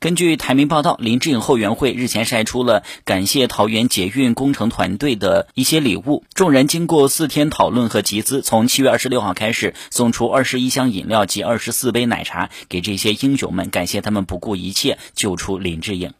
根据台媒报道林志颖后援会日前晒出了感谢桃园捷运工程团队的一些礼物。众人经过四天讨论和集资从七月二十六号开始送出二十一箱饮料及二十四杯奶茶给这些英雄们感谢他们不顾一切救出林志颖。